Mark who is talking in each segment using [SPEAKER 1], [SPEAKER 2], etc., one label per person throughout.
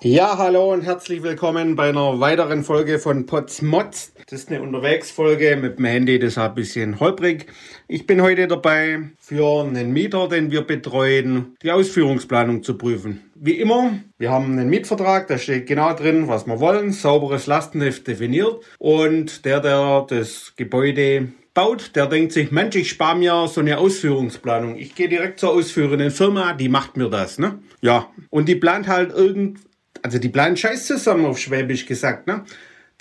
[SPEAKER 1] Ja, hallo und herzlich willkommen bei einer weiteren Folge von Potsmods. Das ist eine Unterwegsfolge mit dem Handy, deshalb ein bisschen holprig. Ich bin heute dabei, für einen Mieter, den wir betreuen, die Ausführungsplanung zu prüfen. Wie immer, wir haben einen Mietvertrag, da steht genau drin, was wir wollen, sauberes Lastenheft definiert und der, der das Gebäude baut, der denkt sich, Mensch, ich spare mir so eine Ausführungsplanung. Ich gehe direkt zur ausführenden Firma, die macht mir das, ne? Ja. Und die plant halt irgend also die bleiben scheiß zusammen auf Schwäbisch gesagt, ne?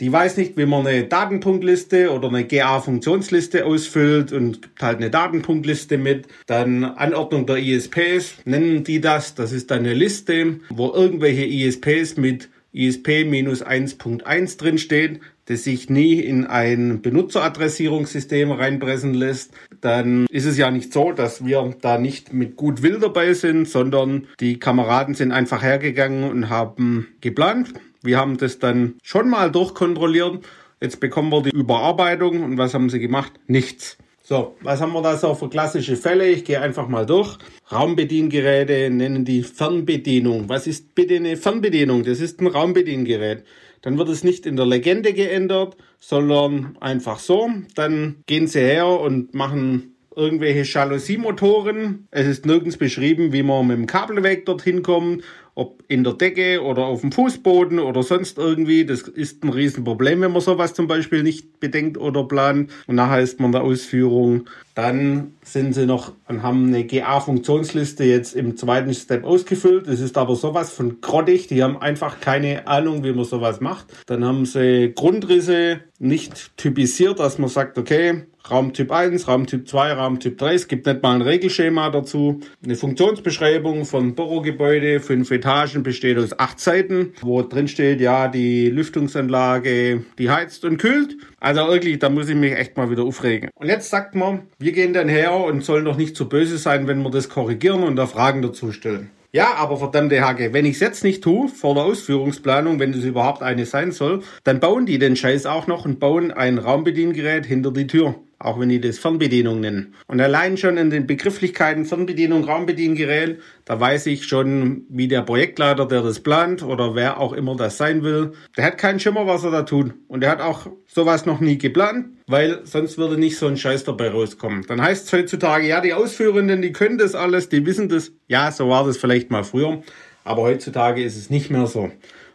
[SPEAKER 1] Die weiß nicht, wie man eine Datenpunktliste oder eine GA-Funktionsliste ausfüllt und gibt halt eine Datenpunktliste mit. Dann Anordnung der ISPs, nennen die das. Das ist dann eine Liste, wo irgendwelche ISPs mit ISP-1.1 drin steht, das sich nie in ein Benutzeradressierungssystem reinpressen lässt, dann ist es ja nicht so, dass wir da nicht mit gut Will dabei sind, sondern die Kameraden sind einfach hergegangen und haben geplant. Wir haben das dann schon mal durchkontrolliert. Jetzt bekommen wir die Überarbeitung und was haben sie gemacht? Nichts. So, was haben wir da so für klassische Fälle? Ich gehe einfach mal durch. Raumbediengeräte nennen die Fernbedienung. Was ist bitte eine Fernbedienung? Das ist ein Raumbediengerät. Dann wird es nicht in der Legende geändert, sondern einfach so. Dann gehen sie her und machen irgendwelche Jalousiemotoren. Es ist nirgends beschrieben, wie man mit dem Kabelweg dorthin kommt ob in der Decke oder auf dem Fußboden oder sonst irgendwie. Das ist ein Riesenproblem, wenn man sowas zum Beispiel nicht bedenkt oder plant. Und nachher ist man der Ausführung. Dann sind sie noch und haben eine GA-Funktionsliste jetzt im zweiten Step ausgefüllt. Das ist aber sowas von grottig. Die haben einfach keine Ahnung, wie man sowas macht. Dann haben sie Grundrisse nicht typisiert, dass man sagt, okay, Raumtyp 1, Raumtyp 2, Raumtyp 3. Es gibt nicht mal ein Regelschema dazu. Eine Funktionsbeschreibung von Bürogebäude, fünf Etagen, besteht aus acht Seiten, wo drin steht, ja, die Lüftungsanlage, die heizt und kühlt. Also wirklich, da muss ich mich echt mal wieder aufregen. Und jetzt sagt man, wir gehen dann her und sollen doch nicht zu böse sein, wenn wir das korrigieren und da Fragen dazu stellen. Ja, aber verdammte Hacke, wenn ich es jetzt nicht tue, vor der Ausführungsplanung, wenn es überhaupt eine sein soll, dann bauen die den Scheiß auch noch und bauen ein Raumbediengerät hinter die Tür auch wenn die das Fernbedienung nennen. Und allein schon in den Begrifflichkeiten Fernbedienung, Raumbediengerät, da weiß ich schon, wie der Projektleiter, der das plant oder wer auch immer das sein will, der hat keinen Schimmer, was er da tut. Und der hat auch sowas noch nie geplant, weil sonst würde nicht so ein Scheiß dabei rauskommen. Dann heißt es heutzutage, ja, die Ausführenden, die können das alles, die wissen das. Ja, so war das vielleicht mal früher, aber heutzutage ist es nicht mehr so.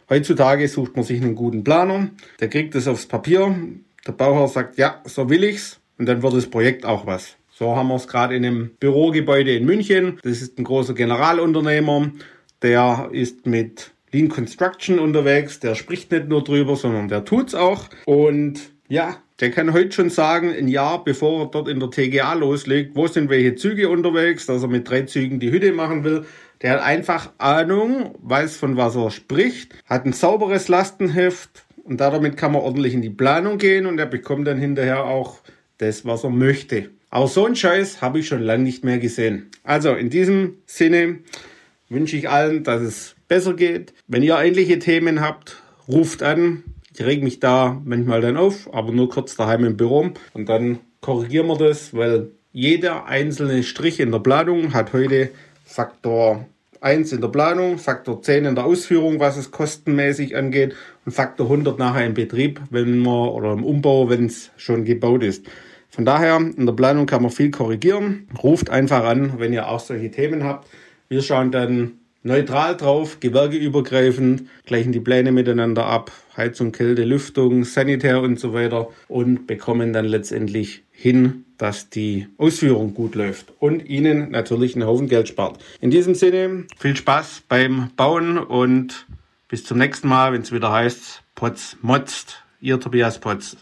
[SPEAKER 1] Heutzutage sucht man sich einen guten Planer, der kriegt es aufs Papier, der Bauherr sagt, ja, so will ich's und dann wird das Projekt auch was. So haben wir es gerade in einem Bürogebäude in München. Das ist ein großer Generalunternehmer, der ist mit Lean Construction unterwegs. Der spricht nicht nur drüber, sondern der tut's auch. Und ja, der kann heute schon sagen, ein Jahr bevor er dort in der TGA loslegt, wo sind welche Züge unterwegs, dass er mit drei Zügen die Hütte machen will. Der hat einfach Ahnung, weiß von was er spricht, hat ein sauberes Lastenheft und damit kann man ordentlich in die Planung gehen und er bekommt dann hinterher auch das, was er möchte. Aber so einen Scheiß habe ich schon lange nicht mehr gesehen. Also in diesem Sinne wünsche ich allen, dass es besser geht. Wenn ihr ähnliche Themen habt, ruft an. Ich reg mich da manchmal dann auf, aber nur kurz daheim im Büro. Und dann korrigieren wir das, weil jeder einzelne Strich in der Planung hat heute Faktor 1 in der Planung, Faktor 10 in der Ausführung, was es kostenmäßig angeht und Faktor 100 nachher im Betrieb, wenn man oder im Umbau, wenn es schon gebaut ist. Von daher, in der Planung kann man viel korrigieren. Ruft einfach an, wenn ihr auch solche Themen habt. Wir schauen dann neutral drauf, gewerkeübergreifend, gleichen die Pläne miteinander ab, Heizung, Kälte, Lüftung, Sanitär und so weiter und bekommen dann letztendlich hin, dass die Ausführung gut läuft und Ihnen natürlich einen Haufen Geld spart. In diesem Sinne, viel Spaß beim Bauen und bis zum nächsten Mal, wenn es wieder heißt, Potz motzt. Ihr Tobias Potz.